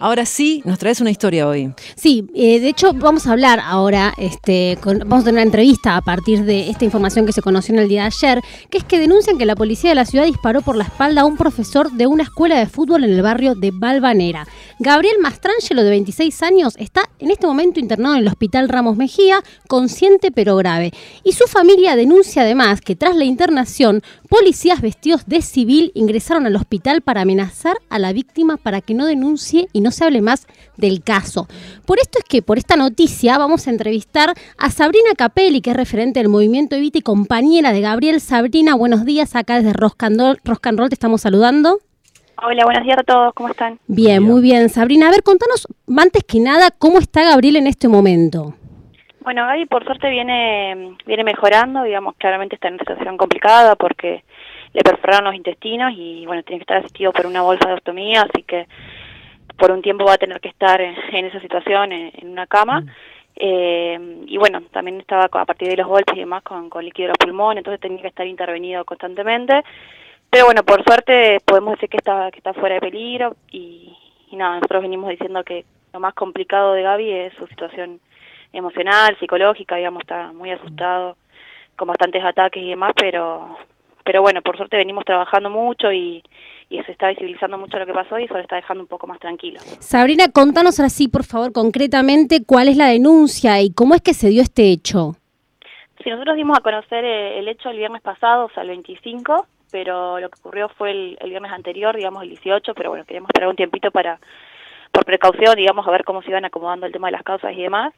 Ahora sí, nos traes una historia hoy. Sí, eh, de hecho vamos a hablar ahora, este, vamos a tener una entrevista a partir de esta información que se conoció en el día de ayer, que es que denuncian que la policía de la ciudad disparó por la espalda a un profesor de una escuela de fútbol en el barrio de Balvanera. Gabriel Mastrangelo, de 26 años, está en este momento internado en el hospital Ramos Mejía, consciente pero grave. Y su familia denuncia además que tras la internación, policías vestidos de civil ingresaron al hospital para amenazar a la víctima para que no denuncie y no no se hable más del caso. Por esto es que por esta noticia vamos a entrevistar a Sabrina Capelli, que es referente del movimiento Evita y compañera de Gabriel. Sabrina, buenos días, acá desde Roscandol, Roll te estamos saludando. Hola, buenos días a todos, ¿cómo están? Bien, muy bien. Sabrina, a ver, contanos antes que nada cómo está Gabriel en este momento. Bueno, Gaby por suerte viene, viene mejorando, digamos, claramente está en una situación complicada porque le perforaron los intestinos y bueno, tiene que estar asistido por una bolsa de ostomía, así que por un tiempo va a tener que estar en, esa situación, en, una cama. Mm. Eh, y bueno, también estaba a partir de los golpes y demás con, con líquido de los pulmones, entonces tenía que estar intervenido constantemente. Pero bueno, por suerte podemos decir que está, que está fuera de peligro y, nada, nosotros venimos diciendo que lo más complicado de Gaby es su situación emocional, psicológica, digamos, está muy asustado, con bastantes ataques y demás, pero, pero bueno, por suerte venimos trabajando mucho y, y se está visibilizando mucho lo que pasó y eso le está dejando un poco más tranquilo. Sabrina, contanos así, por favor, concretamente, cuál es la denuncia y cómo es que se dio este hecho. Sí, nosotros dimos a conocer eh, el hecho el viernes pasado, o sea, el 25, pero lo que ocurrió fue el, viernes anterior, digamos el 18, pero bueno, queríamos esperar un tiempito para, por precaución, digamos, a ver cómo se iban acomodando el tema de las causas y demás.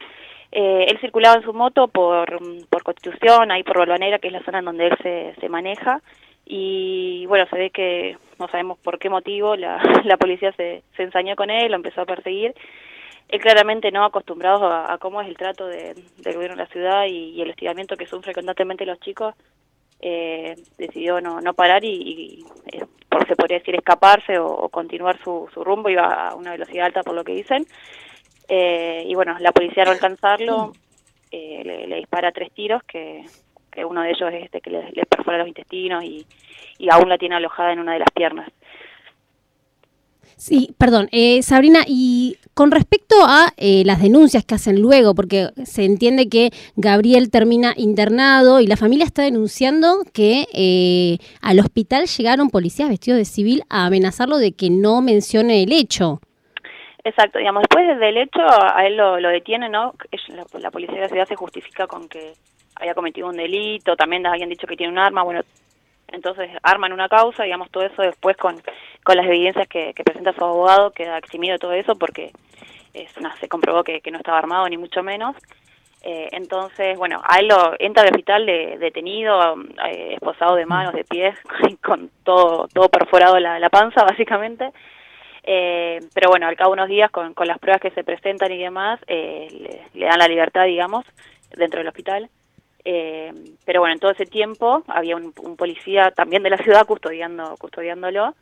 Eh, él circulaba en su moto por, por Constitución, ahí por Balvanera, que es la zona en donde él se, se maneja, y bueno, se ve que no sabemos por qué motivo la, la policía se, se ensañó con él, lo empezó a perseguir. Él claramente no acostumbrado a, cómo es el trato de, del gobierno de la ciudad y, el hostigamiento que sufren constantemente los chicos, eh, decidió no, no parar y, eh, se podría decir escaparse o, continuar su, su, rumbo, iba a una velocidad alta por lo que dicen. Eh, y bueno, la policía al alcanzarlo eh, le, dispara tres tiros que, uno de ellos es este que le, perfora los intestinos y, y, aún la tiene alojada en una de las piernas. Sí, perdón, eh, Sabrina, y con respecto a eh, las denuncias que hacen luego, porque se entiende que Gabriel termina internado y la familia está denunciando que eh, al hospital llegaron policías vestidos de civil a amenazarlo de que no mencione el hecho. Exacto, digamos, después del hecho a él lo, lo detiene, ¿no? La, la, policía de la ciudad se justifica con que había cometido un delito, también habían dicho que tiene un arma, bueno, entonces arman una causa, digamos, todo eso después con, con las evidencias que, presenta su abogado, queda eximido todo eso porque es una, se comprobó que, no estaba armado, ni mucho menos. Eh, entonces, bueno, a él lo entra al hospital de, detenido, eh, esposado de manos, de pies, con todo, todo perforado la panza, básicamente. Eh, pero bueno, al cabo de unos días, con, con las pruebas que se presentan y demás, le, le, dan la libertad, digamos, dentro del hospital. Eh, pero bueno, en todo ese tiempo había un, policía también de la ciudad custodiando, custodiándolo.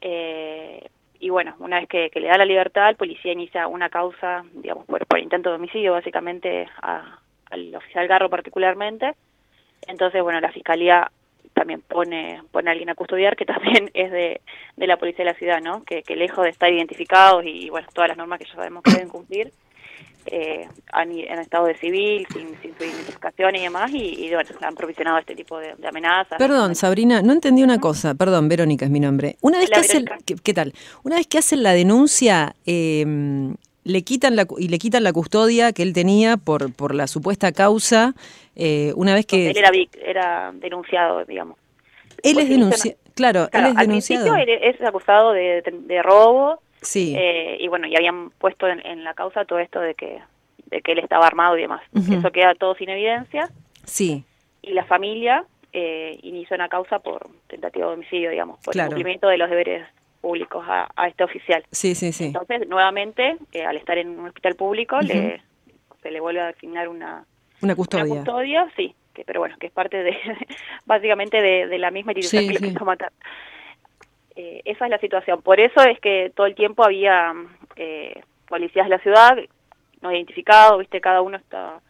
Eh, y bueno, una vez que, le da la libertad, el policía inicia una causa, digamos, por, intento de homicidio, básicamente, al oficial Garro particularmente. Entonces, bueno, la fiscalía también pone, pone a alguien a custodiar, que también es de, de la policía de la ciudad, ¿no? Que, que lejos de estar identificados y, bueno, todas las normas que ya sabemos que deben cumplir, eh, en estado de civil, sin, su identificación y demás, y, bueno, han provisionado este tipo de, amenazas. Perdón, Sabrina, no entendí una cosa, perdón, Verónica es mi nombre. Una vez que hacen, ¿qué, tal? Una vez que hacen la denuncia, em, le quitan la, y le quitan la custodia que él tenía por, por la supuesta causa, eh, una vez que... Él era, era denunciado, digamos. Él es denunciado, claro, él es denunciado. es acusado de, de robo, Sí. Eh, y bueno, y habían puesto en, la causa todo esto de que, de que él estaba armado y demás. Eso queda todo sin evidencia. Sí. Y la familia eh, inició una causa por tentativa de homicidio, digamos, por el cumplimiento de los deberes públicos a, este oficial. Sí, sí, sí. Entonces, nuevamente, eh, al estar en un hospital público, le, se le vuelve a asignar una, una custodia. Una custodia, sí, que, pero bueno, que es parte de, básicamente de, la misma institución que le quiso matar. Eh, esa es la situación. Por eso es que todo el tiempo había eh, policías de la ciudad no identificados, viste, cada uno está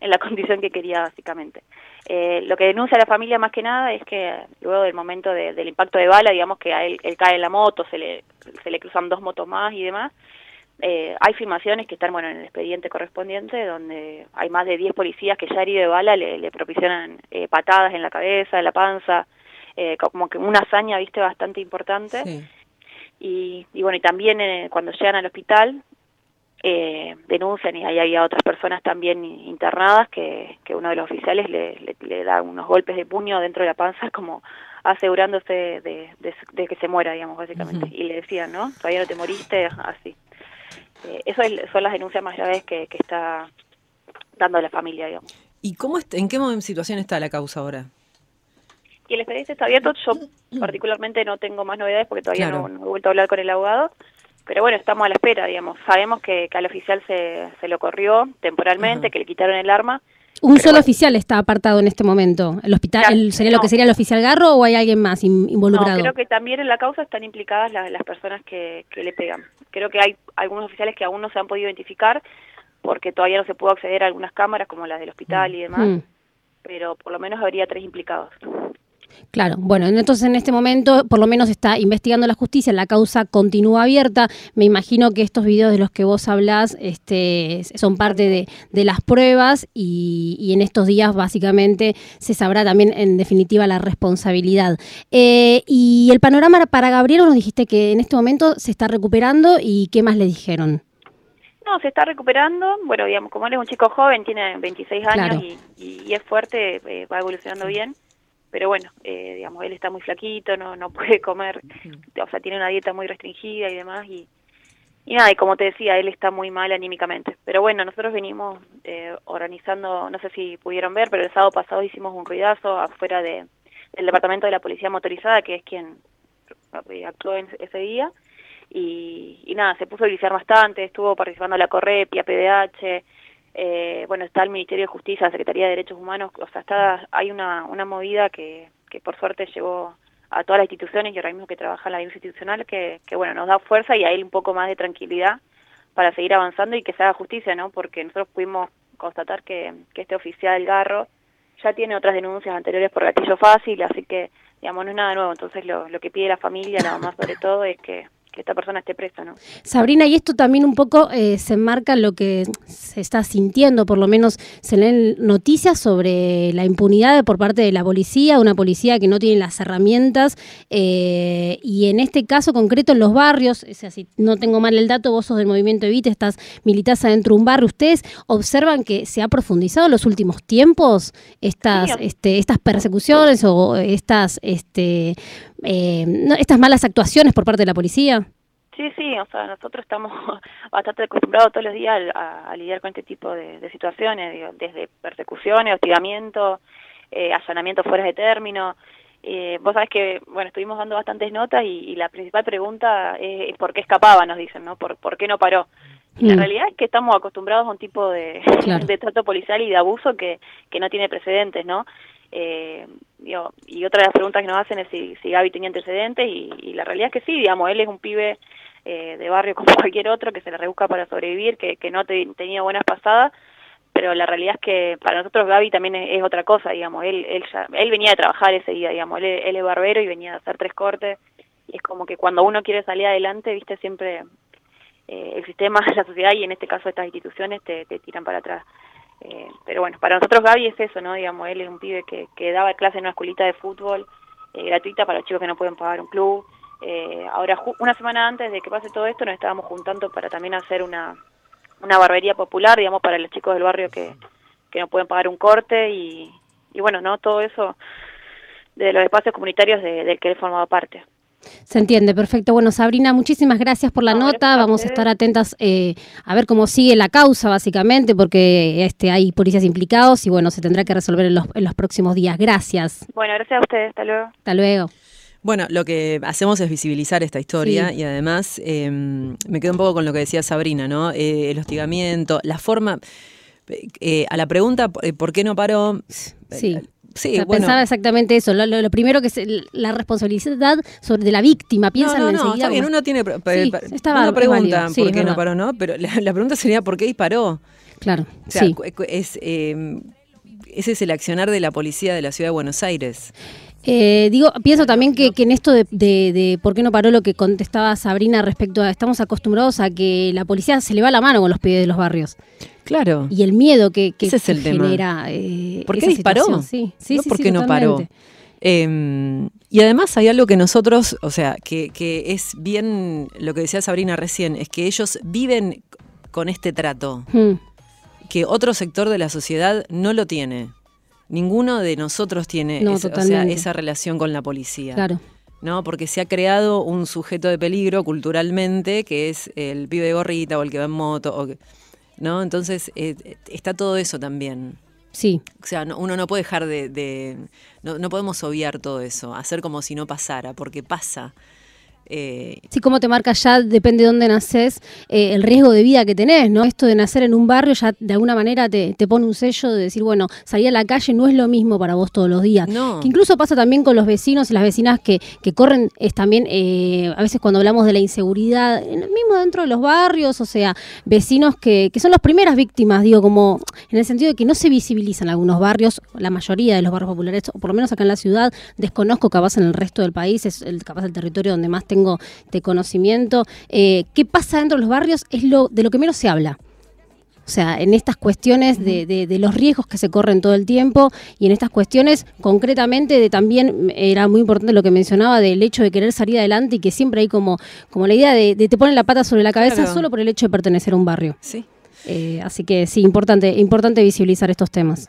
en la condición que quería básicamente. Eh, lo que denuncia la familia más que nada es que luego del momento del impacto de bala, digamos que a él, cae en la moto, se le, se le cruzan dos motos más y demás, eh, hay filmaciones que están bueno en el expediente correspondiente donde hay más de 10 policías que ya herido de bala le, le eh, patadas en la cabeza, en la panza, eh, como que una hazaña, viste, bastante importante. Y, y, bueno, y también cuando llegan al hospital denuncian y ahí había otras personas también internadas que, que uno de los oficiales le, le, da unos golpes de puño dentro de la panza como asegurándose de, de, que se muera, digamos, básicamente. Y le decían, ¿no? Todavía no te moriste, así. Eh, esas son las denuncias más graves que, que está dando la familia, digamos. ¿Y cómo en qué situación está la causa ahora? Y el expediente está abierto. Yo particularmente no tengo más novedades porque todavía no, he vuelto a hablar con el abogado. Pero bueno, estamos a la espera, digamos. Sabemos que, que al oficial se, se lo corrió temporalmente, que le quitaron el arma un solo oficial está apartado en este momento. ¿El hospital sería lo que sería el oficial Garro o hay alguien más involucrado? No, creo que también en la causa están implicadas las, las personas que, le pegan. Creo que hay algunos oficiales que aún no se han podido identificar porque todavía no se pudo acceder a algunas cámaras como las del hospital y demás, mm. pero por lo menos habría tres implicados. Claro, bueno, entonces en este momento por lo menos está investigando la justicia, la causa continúa abierta. Me imagino que estos videos de los que vos hablás este, son parte de, de las pruebas y, y, en estos días básicamente se sabrá también en definitiva la responsabilidad. Eh, y el panorama para Gabriel nos dijiste que en este momento se está recuperando y ¿qué más le dijeron? No, se está recuperando. Bueno, digamos, como él es un chico joven, tiene 26 años y, y, es fuerte, eh, va evolucionando bien pero bueno, eh, digamos, él está muy flaquito, no, no puede comer, o sea, tiene una dieta muy restringida y demás, y, y nada, y como te decía, él está muy mal anímicamente. Pero bueno, nosotros venimos eh, organizando, no sé si pudieron ver, pero el sábado pasado hicimos un ruidazo afuera de, del departamento de la policía motorizada, que es quien eh, actuó en ese día, y, y nada, se puso a iniciar bastante, estuvo participando la Correpia, PDH, eh, bueno, está el Ministerio de Justicia, la Secretaría de Derechos Humanos, o sea, está, hay una, una movida que, que por suerte llevó a todas las instituciones y ahora mismo que trabaja en la institucional que, que, bueno, nos da fuerza y a un poco más de tranquilidad para seguir avanzando y que se haga justicia, ¿no? Porque nosotros pudimos constatar que, que este oficial Garro ya tiene otras denuncias anteriores por gatillo fácil, así que, digamos, no es nada nuevo. Entonces, lo, lo que pide la familia, nada más sobre todo, es que esta persona esté presa, ¿no? Sabrina, y esto también un poco eh, se enmarca lo que se está sintiendo, por lo menos se leen noticias sobre la impunidad por parte de la policía, una policía que no tiene las herramientas, eh, y en este caso concreto en los barrios, o sea, si no tengo mal el dato, vos sos del movimiento Evite, estás militás adentro de un barrio, ¿ustedes observan que se ha profundizado en los últimos tiempos estas, este, estas persecuciones o estas, este, eh, estas malas actuaciones por parte de la policía? O sea, nosotros estamos bastante acostumbrados todos los días a, lidiar con este tipo de, situaciones, desde persecuciones, hostigamiento, eh, allanamiento fuera de término. Eh, vos sabés que, bueno, estuvimos dando bastantes notas y, la principal pregunta es, por qué escapaba, nos dicen, ¿no? ¿Por, por qué no paró? la mm. realidad es que estamos acostumbrados a un tipo de, de trato policial y de abuso que, que no tiene precedentes, ¿no? Eh, y otra de las preguntas que nos hacen es si, si Gaby tenía antecedentes y, la realidad es que sí, digamos, él es un pibe eh, de barrio como cualquier otro que se le rebusca para sobrevivir, que, que no te, tenía buenas pasadas, pero la realidad es que para nosotros Gaby también es, otra cosa, digamos, él, él, ya, él venía de trabajar ese día, digamos, él, él es barbero y venía a hacer tres cortes, y es como que cuando uno quiere salir adelante, viste, siempre eh, el sistema, la sociedad y en este caso estas instituciones te, te tiran para atrás. Eh, pero bueno, para nosotros Gaby es eso, ¿no? Digamos, él es un pibe que, que daba clase en una escuelita de fútbol eh, gratuita para los chicos que no pueden pagar un club. Eh, ahora, una semana antes de que pase todo esto, nos estábamos juntando para también hacer una, una barbería popular, digamos, para los chicos del barrio que, que no pueden pagar un corte y, y bueno, ¿no? Todo eso de los espacios comunitarios del que él formaba parte. Se entiende, perfecto. Bueno, Sabrina, muchísimas gracias por la nota. Vamos a estar atentas eh, a ver cómo sigue la causa, básicamente, porque este hay policías implicados y bueno, se tendrá que resolver en los, en los próximos días. Gracias. Bueno, gracias a ustedes. Hasta luego. Hasta luego. Bueno, lo que hacemos es visibilizar esta historia y además em, me quedo un poco con lo que decía Sabrina, ¿no? Eh, el hostigamiento, la forma... Eh, a la pregunta, ¿por qué no paró? Sí Sí, Pensaba exactamente eso. Lo, primero que es la responsabilidad sobre de la víctima. Piensan no, no, no, está bien, uno tiene. Sí, estaba, pregunta por qué no paró, ¿no? Pero la, pregunta sería por qué disparó. Claro. O sea, es, eh, ese es el accionar de la policía de la ciudad de Buenos Aires. Eh, digo, pienso también que, en esto de, por qué no paró lo que contestaba Sabrina respecto a estamos acostumbrados a que la policía se le va la mano con los pibes de los barrios. Claro. Y el miedo que, que, es el genera. Eh, ¿Por qué disparó? Sí, sí, ¿No? ¿Por qué no paró? Em, y además hay algo que nosotros, o sea, que, es bien lo que decía Sabrina recién, es que ellos viven con este trato, hmm. que otro sector de la sociedad no lo tiene. Ninguno de nosotros tiene esa relación con la policía. Claro. ¿no? Porque se ha creado un sujeto de peligro culturalmente, que es el pibe de gorrita o el que va en moto. ¿no? Entonces eh, está todo eso también. Sí. O sea, uno no puede dejar de... no, no, podemos obviar todo eso, hacer como si no pasara, porque pasa. Eh, sí, como te marca ya, depende de dónde naces, eh, el riesgo de vida que tenés, ¿no? Esto de nacer en un barrio ya de alguna manera te, pone un sello de decir, bueno, salir a la calle no es lo mismo para vos todos los días. No. Que incluso pasa también con los vecinos y las vecinas que, que corren, es también, eh, a veces cuando hablamos de la inseguridad, mismo dentro de los barrios, o sea, vecinos que, que son las primeras víctimas, digo, como en el sentido de que no se visibilizan algunos barrios, la mayoría de los barrios populares, o por lo menos acá en la ciudad, desconozco capaz en el resto del país, es el, capaz el territorio donde más tengo tengo de conocimiento. Eh, ¿Qué pasa dentro de los barrios? Es lo de lo que menos se habla. O sea, en estas cuestiones de, los riesgos que se corren todo el tiempo y en estas cuestiones concretamente de también era muy importante lo que mencionaba del hecho de querer salir adelante y que siempre hay como, como la idea de, te ponen la pata sobre la cabeza solo por el hecho de pertenecer a un barrio. Sí. Eh, así que sí, importante, importante visibilizar estos temas.